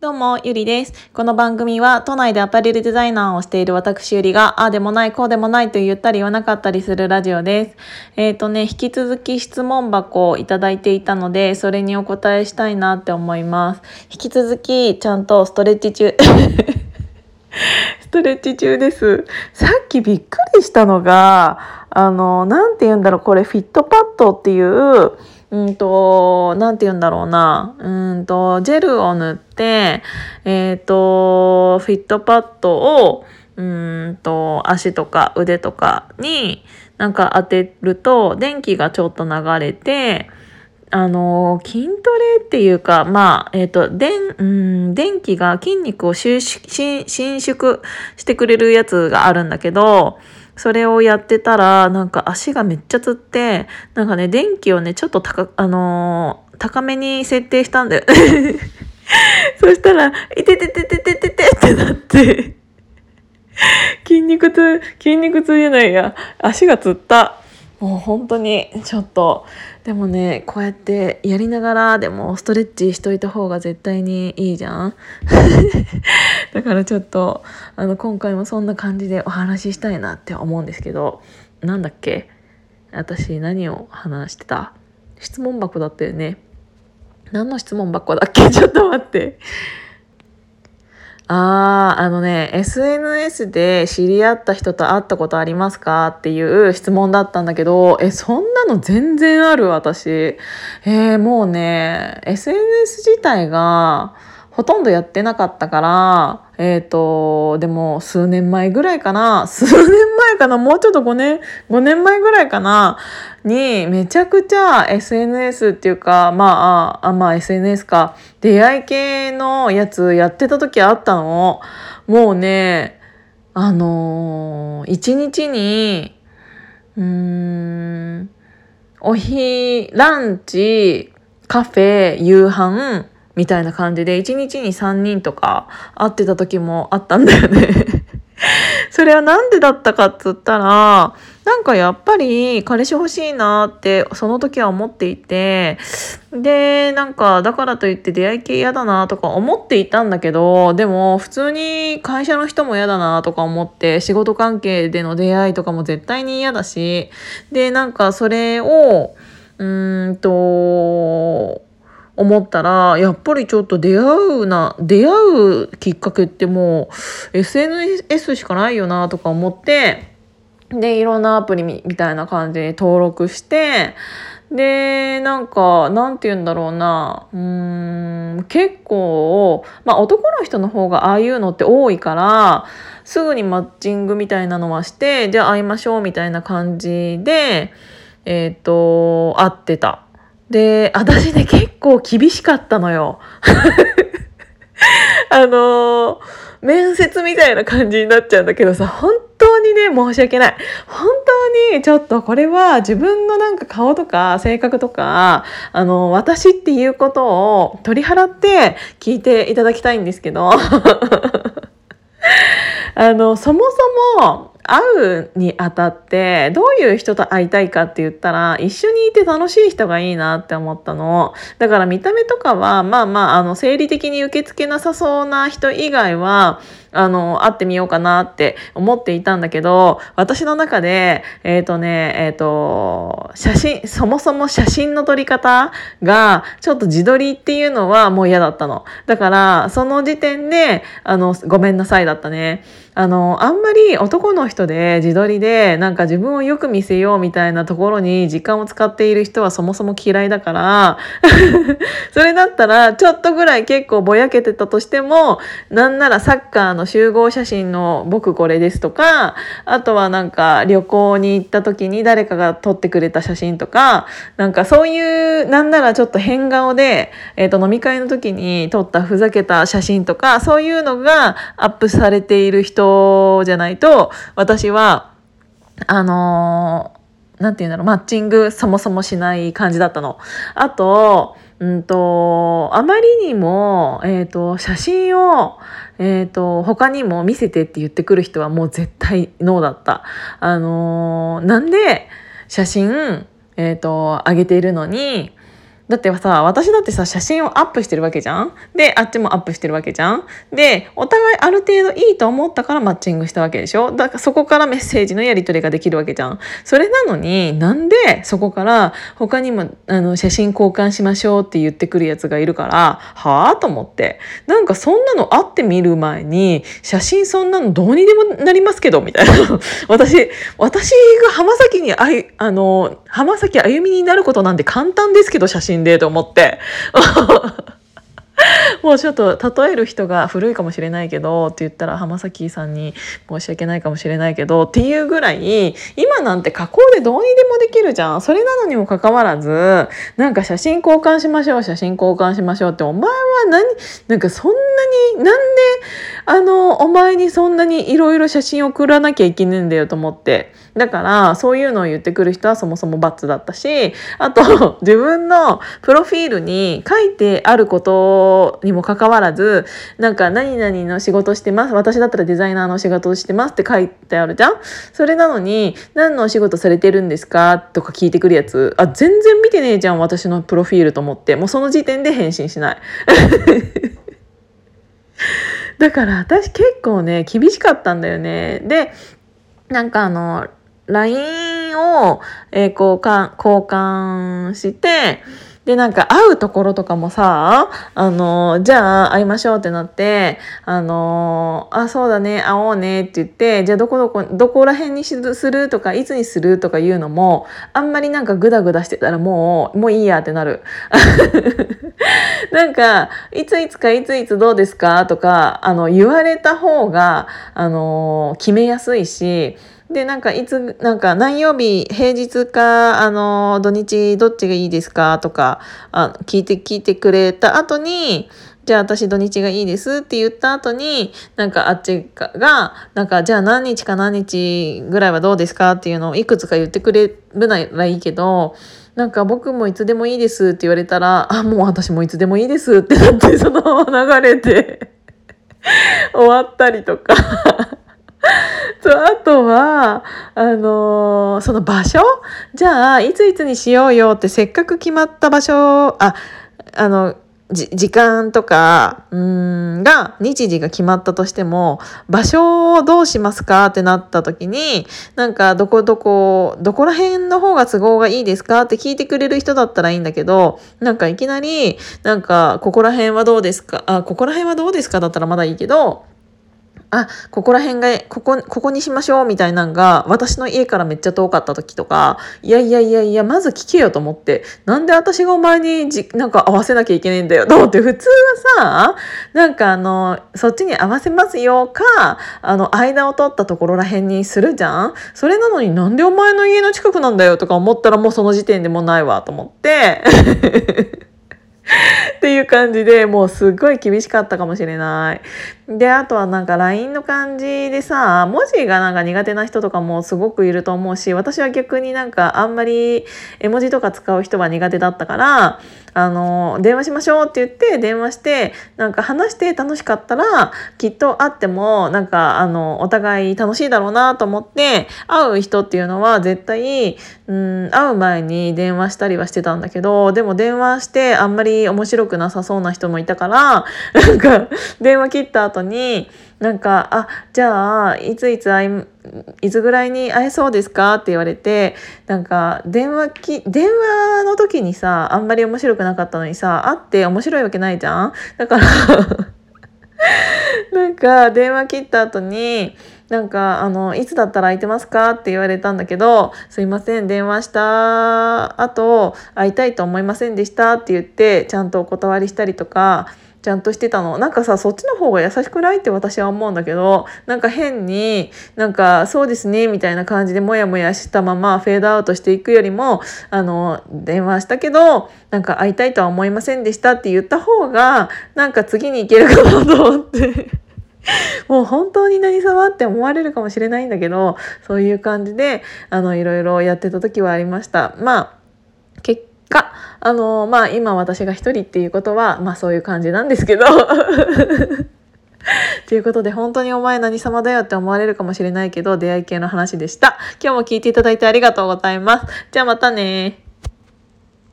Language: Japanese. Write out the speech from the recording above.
どうも、ゆりです。この番組は、都内でアパレルデザイナーをしている私ゆりが、ああでもない、こうでもないと言ったり言わなかったりするラジオです。えっ、ー、とね、引き続き質問箱をいただいていたので、それにお答えしたいなって思います。引き続き、ちゃんとストレッチ中。ストレッチ中です。さっきびっくりしたのが、あの、なんて言うんだろう、これフィットパッドっていう、うんと、なんて言うんだろうな。うんと、ジェルを塗って、えっ、ー、と、フィットパッドを、うんと、足とか腕とかになんか当てると、電気がちょっと流れて、あの、筋トレっていうか、まあ、えっ、ー、と、電、うん、電気が筋肉を収縮、伸縮してくれるやつがあるんだけど、それをやってたら、なんか足がめっちゃつって、なんかね、電気をね、ちょっと高、あのー、高めに設定したんだよ。そしたら、いてててててててってなって、筋肉痛、筋肉痛じゃないや、足がつった。もう本当にちょっとでもねこうやってやりながらでもストレッチしといた方が絶対にいいじゃん？だからちょっとあの今回もそんな感じでお話ししたいなって思うんですけどなんだっけ？私何を話してた？質問箱だったよね。何の質問箱だっけ？ちょっと待って。ああ、あのね、SNS で知り合った人と会ったことありますかっていう質問だったんだけど、え、そんなの全然ある私。えー、もうね、SNS 自体が、ほとんどやってなかったから、えっ、ー、と、でも数年前ぐらいかな、数年前かな、もうちょっと5年、5年前ぐらいかな、に、めちゃくちゃ SNS っていうか、まあ、あ、まあ SNS か、出会い系のやつやってた時あったの。もうね、あのー、一日に、うーん、お日、ランチ、カフェ、夕飯、みたいな感じで、1日に3人とか会ってた時もあったんだよね。それはなんでだったかっつったら、なんかやっぱり彼氏欲しいなってその時は思っていて、で、なんかだからといって出会い系嫌だなとか思っていたんだけど、でも普通に会社の人も嫌だなとか思って、仕事関係での出会いとかも絶対に嫌だし、で、なんかそれを、うーんと、思ったら、やっぱりちょっと出会うな、出会うきっかけってもう SNS しかないよなとか思って、で、いろんなアプリみたいな感じに登録して、で、なんか、なんて言うんだろうな、うん、結構、まあ男の人の方がああいうのって多いから、すぐにマッチングみたいなのはして、じゃあ会いましょうみたいな感じで、えっ、ー、と、会ってた。で、私ね、結構厳しかったのよ。あのー、面接みたいな感じになっちゃうんだけどさ、本当にね、申し訳ない。本当に、ちょっとこれは自分のなんか顔とか性格とか、あの、私っていうことを取り払って聞いていただきたいんですけど、あの、そもそも、会うにあたってどういう人と会いたいかって言ったら一緒にいて楽しい人がいいなって思ったのだから見た目とかはまあまああの生理的に受け付けなさそうな人以外はあの、会ってみようかなって思っていたんだけど、私の中で、えっ、ー、とね、えっ、ー、と、写真、そもそも写真の撮り方が、ちょっと自撮りっていうのはもう嫌だったの。だから、その時点で、あの、ごめんなさいだったね。あの、あんまり男の人人で自撮りで、なんか自分をよく見せようみたいなところに時間を使っている人はそもそも嫌いだから、それだったら、ちょっとぐらい結構ぼやけてたとしても、なんならサッカーの集合写真の僕これですとか、あとはなんか旅行に行った時に誰かが撮ってくれた写真とか、なんかそういう、なんならちょっと変顔で、え、ー、と飲み会の時に撮ったふざけた写真とか、そういうのがアップされている人じゃないと、私私は、あのー、なんて言うんだろう、マッチングそもそもしない感じだったの。あと、うんと、あまりにも、えっ、ー、と、写真を、えっ、ー、と、他にも見せてって言ってくる人はもう絶対ノーだった。あのー、なんで写真、えっ、と、上げているのに、だってさ、私だってさ、写真をアップしてるわけじゃん？で、あっちもアップしてるわけじゃん？で、お互いある程度いいと思ったからマッチングしたわけでしょ？だからそこからメッセージのやり取りができるわけじゃん。それなのになんでそこから他にもあの写真交換しましょうって言ってくるやつがいるから、はぁと思って。なんかそんなの会ってみる前に、写真そんなのどうにでもなりますけど、みたいな。私、私が浜崎にあい、あの、浜崎あゆみになることなんて簡単ですけど、写真んでと思って。もうちょっと例える人が古いかもしれないけどって言ったら浜崎さんに申し訳ないかもしれないけどっていうぐらい今なんて加工でどうにでもできるじゃん。それなのにもかかわらずなんか写真交換しましょう写真交換しましょうってお前は何なんかそんなになんであのお前にそんなにいろいろ写真送らなきゃいけないんだよと思って。だからそういうのを言ってくる人はそもそもバツだったしあと 自分のプロフィールに書いてあることにもかかわらずなんか何々の仕事してます私だったらデザイナーの仕事してますって書いてあるじゃん。それなのに何のお仕事されてるんですかとか聞いてくるやつあ全然見てねえじゃん私のプロフィールと思って。もうその時点で返信しない。だから私結構ね厳しかったんだよね。でなんかあの LINE を、えー、交換交換してで、なんか会うところとかもさ、あの、じゃあ会いましょうってなって、あの、あ、そうだね、会おうねって言って、じゃあどこどこ、どこら辺にするとか、いつにするとか言うのも、あんまりなんかグダグダしてたらもう、もういいやってなる。なんか、いついつかいついつどうですかとか、あの、言われた方が、あの、決めやすいし、でなんかいつなんか何曜日平日かあの土日どっちがいいですかとかあ聞いて聞いてくれた後にじゃあ私土日がいいですって言った後になんかあっちがなんかじゃあ何日か何日ぐらいはどうですかっていうのをいくつか言ってくれるならいいけどなんか僕もいつでもいいですって言われたらあもう私もいつでもいいですってなってそのまま流れて終わったりとか。とあとはあのー、その場所？じゃあいついつにしようよってせっかく決まった場所ああの時間とかうんが日時が決まったとしても場所をどうしますかってなった時になんかどこどこどこら辺の方が都合がいいですかって聞いてくれる人だったらいいんだけどなんかいきなりなんかここら辺はどうですか？あここら辺はどうですか？だったらまだいいけどあ、ここら辺が、ここ、ここにしましょうみたいなんが、私の家からめっちゃ遠かった時とか、いやいやいやいや、まず聞けよと思って、なんで私がお前にじ、なんか合わせなきゃいけないんだよと思って、普通はさ、なんかあの、そっちに合わせますよか、あの、間を取ったところら辺にするじゃん。それなのになんでお前の家の近くなんだよとか思ったらもうその時点でもないわと思って、っていう感じでもうすっごい厳しかったかもしれない。であとはなんか LINE の感じでさ文字がなんか苦手な人とかもすごくいると思うし私は逆になんかあんまり絵文字とか使う人は苦手だったからあの電話しましょうって言って電話してなんか話して楽しかったらきっと会ってもなんかあのお互い楽しいだろうなと思って会う人っていうのは絶対うん会う前に電話したりはしてたんだけどでも電話してあんまり面白くくなさそうな人もいたからなんか電話切った後になんか「あじゃあいついつ会いいつぐらいに会えそうですか?」って言われてなんか電話き電話の時にさあんまり面白くなかったのにさ会って面白いわけないじゃん？だからなんか電話切った後になんかあのいつだったら空いてますか？って言われたんだけどすいません電話した。後会いたいと思いませんでした？って言ってちゃんとお断りしたりとかちゃんとしてたの。なんかさそっちの方が優しくない？って私は思うんだけどなんか変になんかそうですねみたいな感じでモヤモヤしたままフェードアウトしていくよりもあの電話したけどなんか会いたいとは思いませんでした？って言った方がなんか次に行けるかなと思って。もう本当に何様って思われるかもしれないんだけどそういう感じであのいろいろやってた時はありました。まあ結果あのまあ今私が一人っていうことはまあそういう感じなんですけど ということで本当にお前何様だよって思われるかもしれないけど出会い系の話でした。今日も聞いていただいてありがとうございます。じゃあまたね